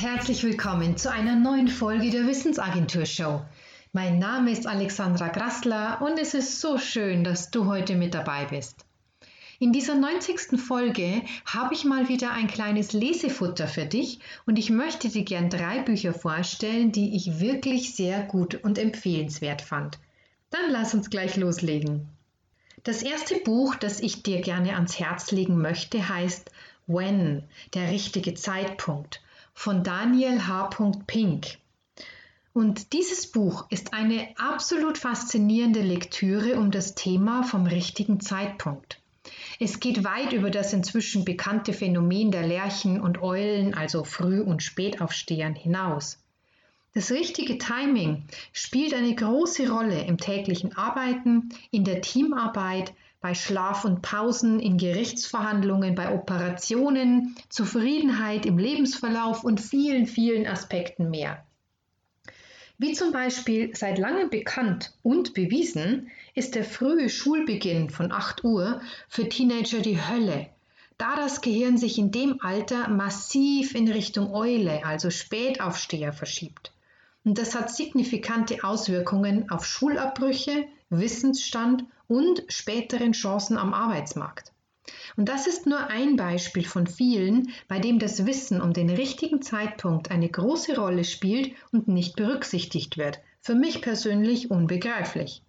herzlich willkommen zu einer neuen Folge der Wissensagentur Show. Mein Name ist Alexandra Grassler und es ist so schön, dass du heute mit dabei bist. In dieser 90. Folge habe ich mal wieder ein kleines Lesefutter für dich und ich möchte dir gern drei Bücher vorstellen, die ich wirklich sehr gut und empfehlenswert fand. Dann lass uns gleich loslegen. Das erste Buch, das ich dir gerne ans Herz legen möchte, heißt When, der richtige Zeitpunkt von Daniel H. Pink. Und dieses Buch ist eine absolut faszinierende Lektüre um das Thema vom richtigen Zeitpunkt. Es geht weit über das inzwischen bekannte Phänomen der Lerchen und Eulen, also Früh- und Spätaufstehern, hinaus. Das richtige Timing spielt eine große Rolle im täglichen Arbeiten, in der Teamarbeit, bei Schlaf und Pausen, in Gerichtsverhandlungen, bei Operationen, Zufriedenheit im Lebensverlauf und vielen, vielen Aspekten mehr. Wie zum Beispiel seit langem bekannt und bewiesen, ist der frühe Schulbeginn von 8 Uhr für Teenager die Hölle, da das Gehirn sich in dem Alter massiv in Richtung Eule, also Spätaufsteher, verschiebt. Und das hat signifikante Auswirkungen auf Schulabbrüche, Wissensstand und späteren Chancen am Arbeitsmarkt. Und das ist nur ein Beispiel von vielen, bei dem das Wissen um den richtigen Zeitpunkt eine große Rolle spielt und nicht berücksichtigt wird. Für mich persönlich unbegreiflich.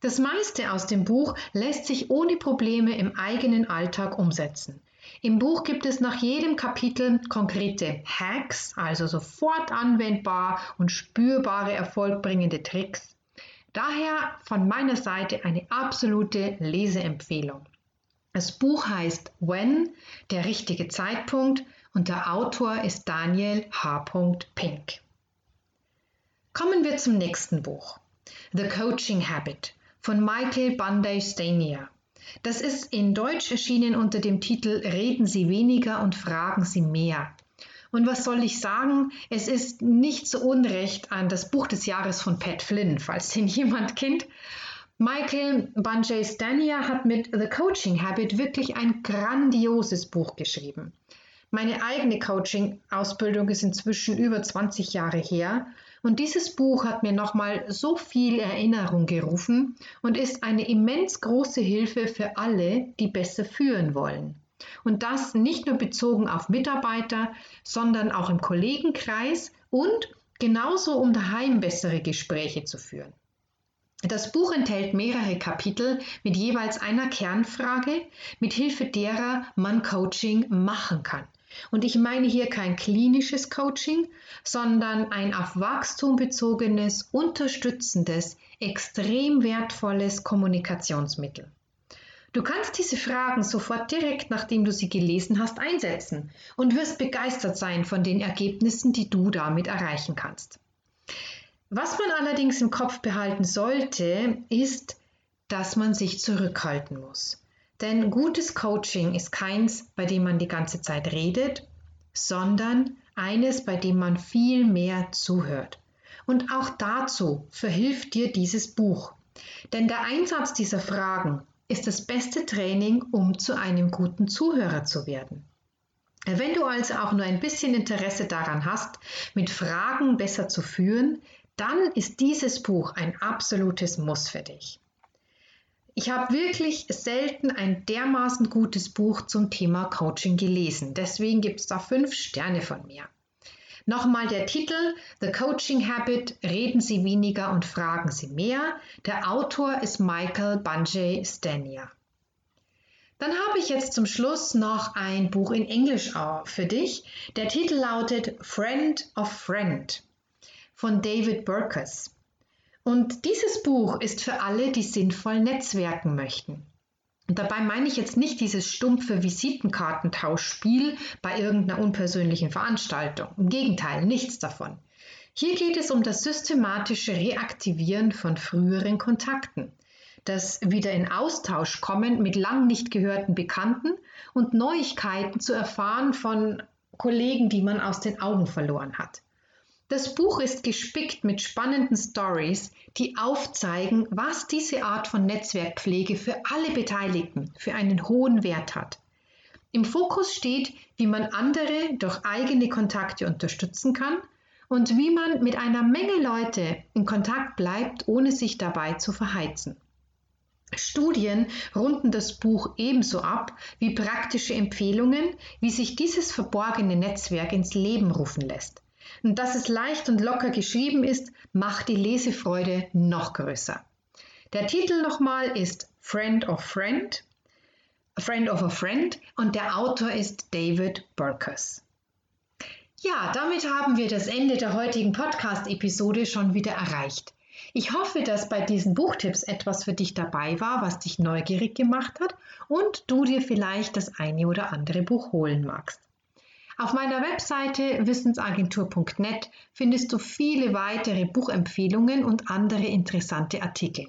Das meiste aus dem Buch lässt sich ohne Probleme im eigenen Alltag umsetzen. Im Buch gibt es nach jedem Kapitel konkrete Hacks, also sofort anwendbar und spürbare erfolgbringende Tricks. Daher von meiner Seite eine absolute Leseempfehlung. Das Buch heißt When, der richtige Zeitpunkt und der Autor ist Daniel H. Pink. Kommen wir zum nächsten Buch. The Coaching Habit von Michael Bunday Stanier. Das ist in Deutsch erschienen unter dem Titel Reden Sie weniger und fragen Sie mehr. Und was soll ich sagen? Es ist nicht so unrecht an das Buch des Jahres von Pat Flynn, falls den jemand kennt. Michael Banjay Stanier hat mit The Coaching Habit wirklich ein grandioses Buch geschrieben. Meine eigene Coaching-Ausbildung ist inzwischen über 20 Jahre her und dieses Buch hat mir nochmal so viel Erinnerung gerufen und ist eine immens große Hilfe für alle, die besser führen wollen. Und das nicht nur bezogen auf Mitarbeiter, sondern auch im Kollegenkreis und genauso um daheim bessere Gespräche zu führen. Das Buch enthält mehrere Kapitel mit jeweils einer Kernfrage, mit Hilfe derer man Coaching machen kann. Und ich meine hier kein klinisches Coaching, sondern ein auf Wachstum bezogenes, unterstützendes, extrem wertvolles Kommunikationsmittel. Du kannst diese Fragen sofort direkt nachdem du sie gelesen hast einsetzen und wirst begeistert sein von den Ergebnissen, die du damit erreichen kannst. Was man allerdings im Kopf behalten sollte, ist, dass man sich zurückhalten muss. Denn gutes Coaching ist keins, bei dem man die ganze Zeit redet, sondern eines, bei dem man viel mehr zuhört. Und auch dazu verhilft dir dieses Buch. Denn der Einsatz dieser Fragen ist das beste Training, um zu einem guten Zuhörer zu werden. Wenn du also auch nur ein bisschen Interesse daran hast, mit Fragen besser zu führen, dann ist dieses Buch ein absolutes Muss für dich. Ich habe wirklich selten ein dermaßen gutes Buch zum Thema Coaching gelesen. Deswegen gibt es da fünf Sterne von mir. Nochmal der Titel The Coaching Habit, Reden Sie weniger und fragen Sie mehr. Der Autor ist Michael Banjay Stania. Dann habe ich jetzt zum Schluss noch ein Buch in Englisch für dich. Der Titel lautet Friend of Friend von David Burkus. Und dieses Buch ist für alle, die sinnvoll netzwerken möchten. Und dabei meine ich jetzt nicht dieses stumpfe Visitenkartentauschspiel bei irgendeiner unpersönlichen Veranstaltung. Im Gegenteil, nichts davon. Hier geht es um das systematische Reaktivieren von früheren Kontakten, das wieder in Austausch kommen mit lang nicht gehörten Bekannten und Neuigkeiten zu erfahren von Kollegen, die man aus den Augen verloren hat. Das Buch ist gespickt mit spannenden Stories, die aufzeigen, was diese Art von Netzwerkpflege für alle Beteiligten für einen hohen Wert hat. Im Fokus steht, wie man andere durch eigene Kontakte unterstützen kann und wie man mit einer Menge Leute in Kontakt bleibt, ohne sich dabei zu verheizen. Studien runden das Buch ebenso ab wie praktische Empfehlungen, wie sich dieses verborgene Netzwerk ins Leben rufen lässt. Und dass es leicht und locker geschrieben ist, macht die Lesefreude noch größer. Der Titel nochmal ist Friend of Friend, Friend of a Friend und der Autor ist David Burkus. Ja, damit haben wir das Ende der heutigen Podcast-Episode schon wieder erreicht. Ich hoffe, dass bei diesen Buchtipps etwas für dich dabei war, was dich neugierig gemacht hat und du dir vielleicht das eine oder andere Buch holen magst. Auf meiner Webseite wissensagentur.net findest du viele weitere Buchempfehlungen und andere interessante Artikel.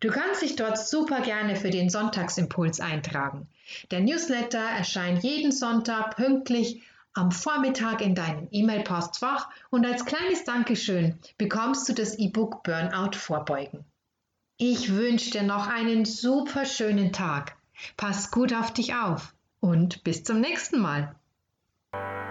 Du kannst dich dort super gerne für den Sonntagsimpuls eintragen. Der Newsletter erscheint jeden Sonntag pünktlich am Vormittag in deinem E-Mail-Postfach und als kleines Dankeschön bekommst du das E-Book Burnout vorbeugen. Ich wünsche dir noch einen super schönen Tag. Pass gut auf dich auf und bis zum nächsten Mal. you